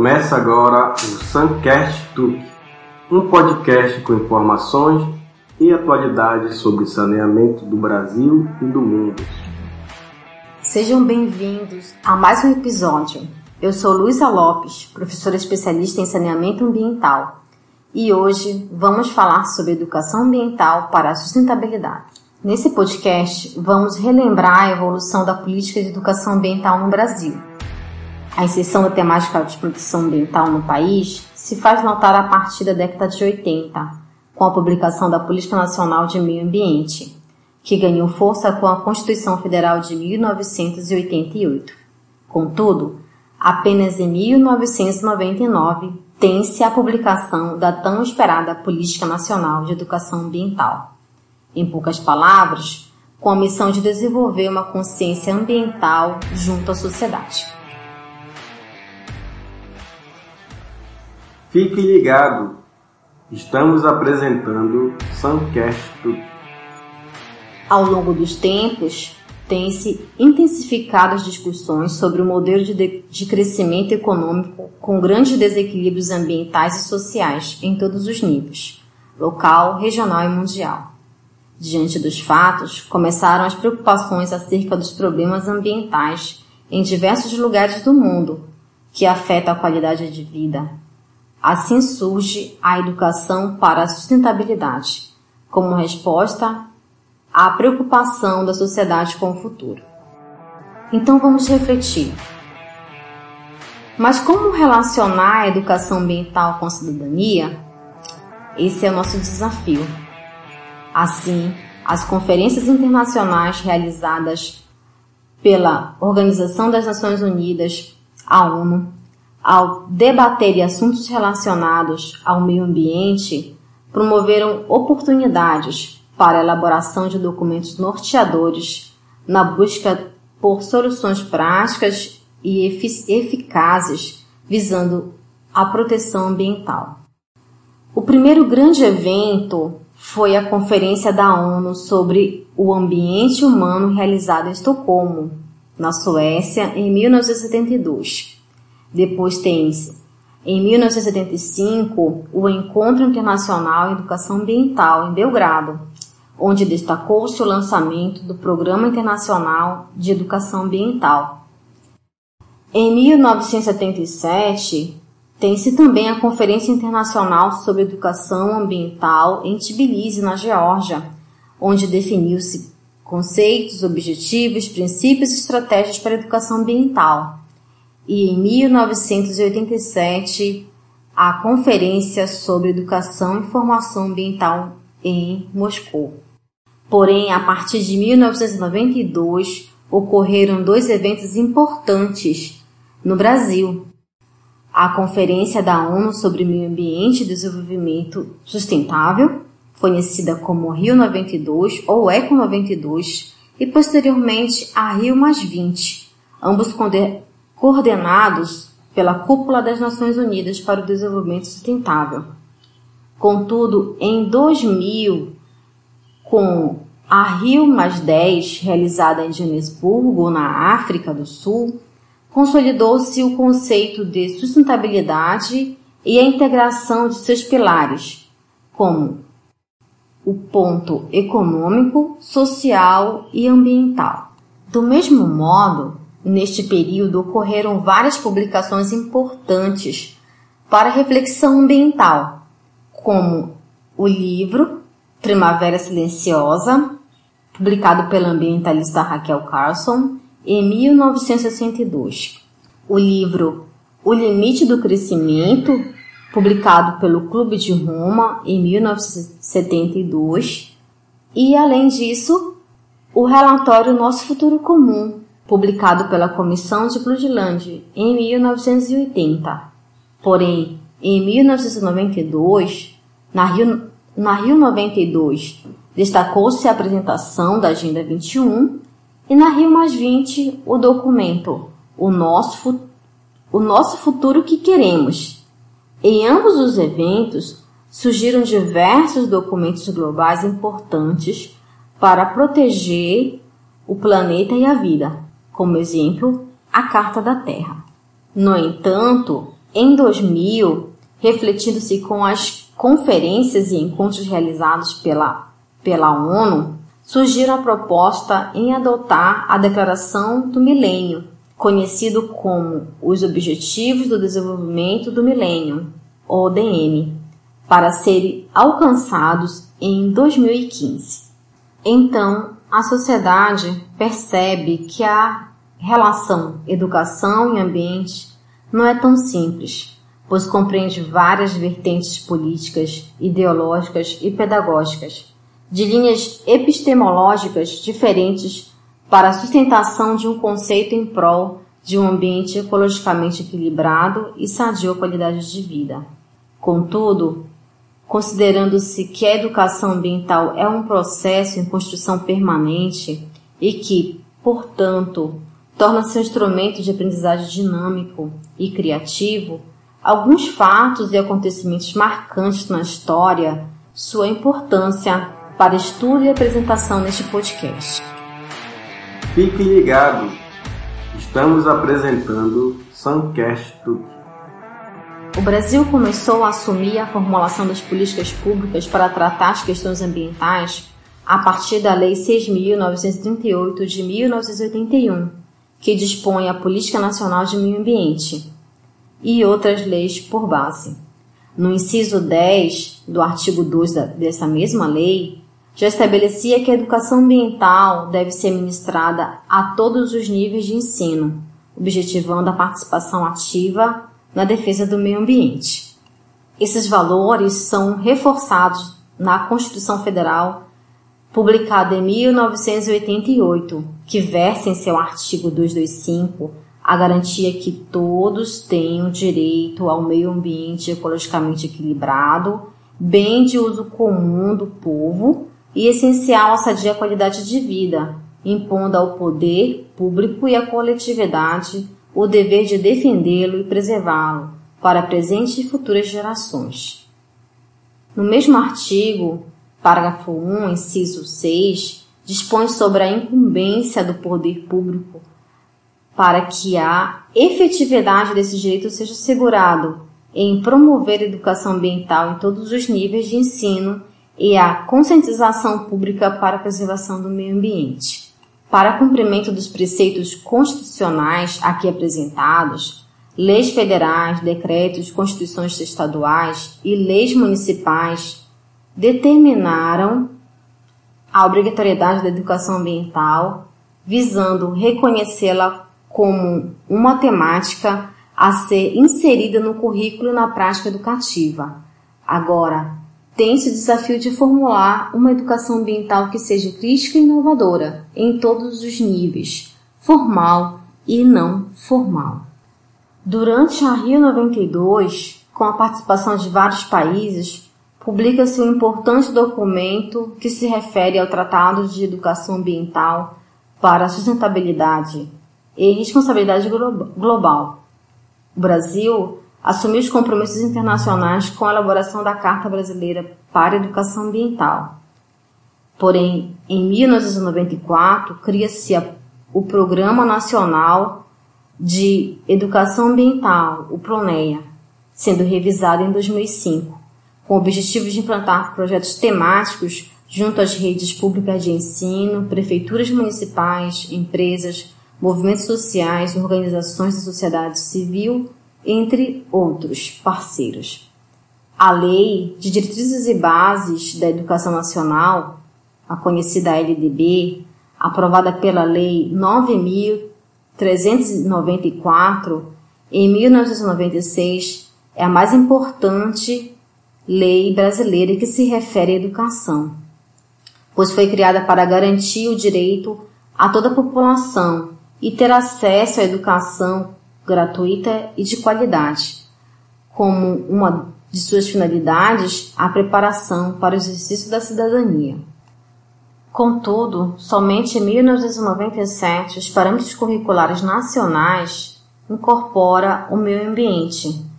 Começa agora o Suncast Tuc, um podcast com informações e atualidades sobre saneamento do Brasil e do mundo. Sejam bem-vindos a mais um episódio. Eu sou Luísa Lopes, professora especialista em saneamento ambiental, e hoje vamos falar sobre educação ambiental para a sustentabilidade. Nesse podcast, vamos relembrar a evolução da política de educação ambiental no Brasil. A inserção da temática de proteção ambiental no país se faz notar a partir da década de 80, com a publicação da Política Nacional de Meio Ambiente, que ganhou força com a Constituição Federal de 1988. Contudo, apenas em 1999 tem-se a publicação da tão esperada Política Nacional de Educação Ambiental. Em poucas palavras, com a missão de desenvolver uma consciência ambiental junto à sociedade. Fique ligado, estamos apresentando Suncast. Ao longo dos tempos, têm-se intensificado as discussões sobre o modelo de, de, de, crescimento econômico com grandes desequilíbrios ambientais e sociais em todos os níveis, local, regional e mundial. Diante dos fatos, começaram as preocupações acerca dos problemas ambientais em diversos lugares do mundo, que afetam a qualidade de vida. Assim surge a educação para a sustentabilidade, como resposta a preocupação da sociedade com o futuro. Então vamos refletir. Mas como relacionar a educação ambiental com a cidadania? Esse é o nosso desafio. Assim, as conferências internacionais realizadas pela Organização das Nações Unidas, a ONU, ao debater assuntos relacionados ao meio ambiente, promoveram oportunidades para a elaboração de documentos norteadores na busca por soluções práticas e eficazes visando a proteção ambiental. O primeiro grande evento foi a Conferência da ONU sobre o Ambiente Humano realizada em Estocolmo, na Suécia, em 1972. Depois tem-se, em 1975, o Encontro Internacional em Educação Ambiental, em Belgrado, onde destacou-se o lançamento do Programa Internacional de Educação Ambiental. Em 1977, tem-se também a Conferência Internacional sobre Educação Ambiental em Tbilisi, na Geórgia, onde definiu-se conceitos, objetivos, princípios e estratégias para a educação ambiental. E em 1987, a Conferência sobre Educação e Formação Ambiental em Moscou. Porém, a partir de 1992, ocorreram dois eventos importantes no Brasil. A Conferência da ONU sobre Meio Ambiente e Desenvolvimento Sustentável, conhecida como Rio 92 ou Eco 92, e posteriormente a Rio 20, ambos coordenados pela Cúpula das Nações Unidas para o Desenvolvimento Sustentável. Contudo, em 2000, com a Rio Mais 10, realizada em Joanesburgo, na África do Sul, consolidou-se o conceito de sustentabilidade e a integração de seus pilares, como o ponto econômico, social e ambiental. Do mesmo modo, neste período ocorreram várias publicações importantes para reflexão ambiental, como o livro Primavera Silenciosa, publicado pela ambientalista Raquel Carson em 1962. O livro O Limite do Crescimento, publicado pelo Clube de Roma em 1972. E, além disso, o relatório Nosso Futuro Comum, publicado pela Comissão de Bloodland em 1980. Porém, em 1992, na Rio na Rio 92, destacou-se a apresentação da Agenda 21 e na Rio Mais 20 o documento O Nosso, o Nosso Futuro que Queremos. Em ambos os eventos surgiram diversos documentos globais importantes para proteger o planeta e a vida, como exemplo, a Carta da Terra. No entanto, Em 2000, refletindo-se com as conferências e encontros realizados pela, pela ONU, surgiu a proposta em adotar a Declaração do Milênio, conhecido como os Objetivos do Desenvolvimento do Milênio, ODM, para serem alcançados em 2015. Então, a sociedade percebe que a relação educação e ambiente não é tão simples, pois compreende várias vertentes políticas, ideológicas e pedagógicas, de linhas epistemológicas diferentes para a sustentação de um conceito em prol de um ambiente ecologicamente equilibrado e sadio à qualidade de vida. Contudo, considerando-se que a educação ambiental é um processo em construção permanente e que, portanto, torna-se um instrumento de aprendizagem dinâmico e criativo, alguns fatos e acontecimentos marcantes na história, sua importância para estudo e apresentação neste podcast. Fique ligado! Estamos apresentando Suncast Tudo. O Brasil começou a assumir a formulação das políticas públicas para tratar as questões ambientais a partir da Lei 6.938 de 1981, que dispõe a Política Nacional de Meio Ambiente, e outras leis por base. No inciso 10 do artigo 2 dessa mesma lei, já estabelecia que a educação ambiental deve ser ministrada a todos os níveis de ensino, objetivando a participação ativa na defesa do meio ambiente. Esses valores são reforçados na Constituição Federal, publicada em 1988, que versa em seu artigo 225 a garantia que todos tenham direito ao meio ambiente ecologicamente equilibrado, bem de uso comum do povo e essencial à sadia qualidade de vida, impondo ao poder público e à coletividade o dever de defendê-lo e preservá-lo para presentes e futuras gerações. No mesmo artigo, parágrafo 1, inciso 6, dispõe sobre a incumbência do poder público para que a efetividade desse direito seja assegurado em promover a educação ambiental em todos os níveis de ensino e a conscientização pública para a preservação do meio ambiente. Para cumprimento dos preceitos constitucionais aqui apresentados, leis federais, decretos, constituições estaduais e leis municipais determinaram a obrigatoriedade da educação ambiental, visando reconhecê-la como uma temática a ser inserida no currículo e na prática educativa. Agora, tem-se o desafio de formular uma educação ambiental que seja crítica e inovadora em todos os níveis, formal e não formal. Durante a Rio 92, com a participação de vários países, publica-se um importante documento que se refere ao Tratado de Educação Ambiental para a Sustentabilidade e Responsabilidade Global. O Brasil assumiu os compromissos internacionais com a elaboração da Carta Brasileira para a Educação Ambiental. Porém, em 1994, cria-se o Programa Nacional de Educação Ambiental, o PRONEA, sendo revisado em 2005, com o objetivo de implantar projetos temáticos junto às redes públicas de ensino, prefeituras municipais, empresas, movimentos sociais, organizações da sociedade civil entre outros parceiros. A Lei de Diretrizes e Bases da Educação Nacional, a conhecida LDB, aprovada pela Lei 9.394 em 1996, é a mais importante lei brasileira que se refere à educação, pois foi criada para garantir o direito a toda a população e ter acesso à educação gratuita e de qualidade, como uma de suas finalidades a preparação para o exercício da cidadania. Contudo, somente em 1997 os parâmetros curriculares nacionais incorpora o meio ambiente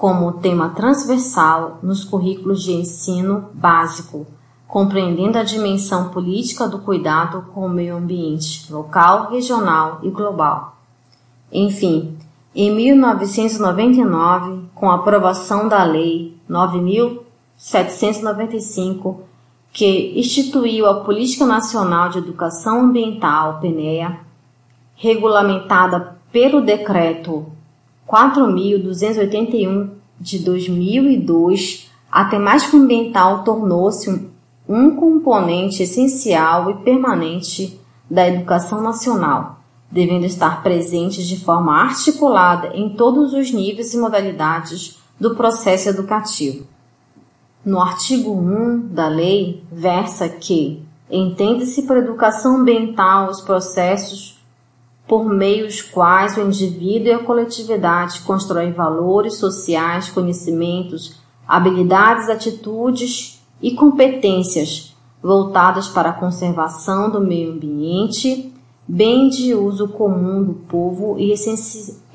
como tema transversal nos currículos de ensino básico, compreendendo a dimensão política do cuidado com o meio ambiente local, regional e global. Enfim, em 1999, com a aprovação da Lei 9.795, que instituiu a Política Nacional de Educação Ambiental, PNEA, regulamentada pelo Decreto 4.281 de 2002, a temática ambiental tornou-se um, um componente essencial e permanente da educação nacional, devendo estar presente de forma articulada em todos os níveis e modalidades do processo educativo. No artigo 1 da lei, versa que entende-se por educação ambiental os processos por meios quais o indivíduo e a coletividade constroem valores sociais, conhecimentos, habilidades, atitudes e competências voltadas para a conservação do meio ambiente, bem de uso comum do povo e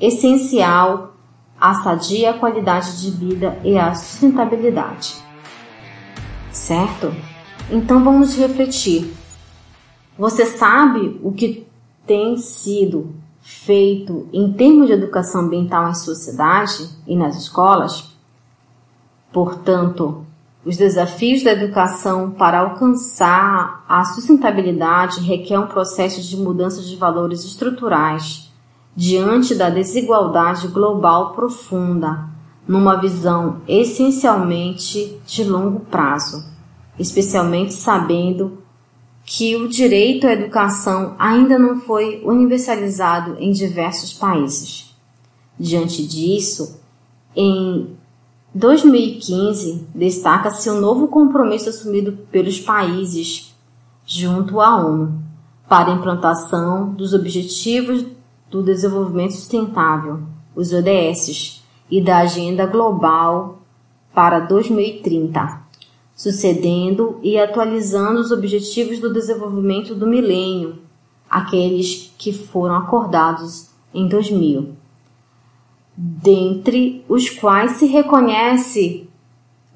essencial à sadia qualidade de vida e à sustentabilidade. Certo? Então vamos refletir. Você sabe o que tem sido feito em termos de educação ambiental em sociedade e nas escolas? Portanto, os desafios da educação para alcançar a sustentabilidade requer um processo de mudança de valores estruturais diante da desigualdade global profunda, numa visão essencialmente de longo prazo, especialmente sabendo que o direito à educação ainda não foi universalizado em diversos países. Diante disso, em 2015, destaca-se o um novo compromisso assumido pelos países junto à ONU para a implantação dos Objetivos do Desenvolvimento Sustentável, os ODS, e da Agenda Global para 2030, sucedendo e atualizando os Objetivos do Desenvolvimento do Milênio, aqueles que foram acordados em 2000 dentre os quais se reconhece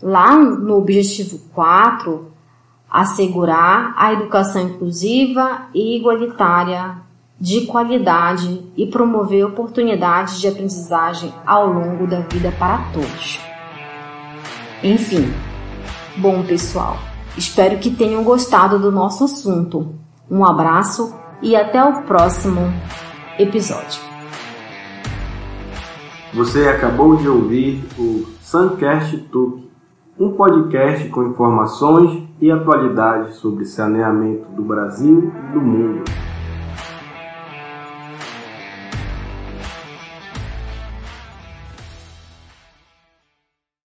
lá no objetivo 4 assegurar a educação inclusiva e igualitária de qualidade e promover oportunidades de aprendizagem ao longo da vida para todos. Enfim, bom pessoal, espero que tenham gostado do nosso assunto. Um abraço e até o próximo episódio. Você acabou de ouvir o Suncast Tuc, um podcast com informações e atualidades sobre saneamento do Brasil e do mundo.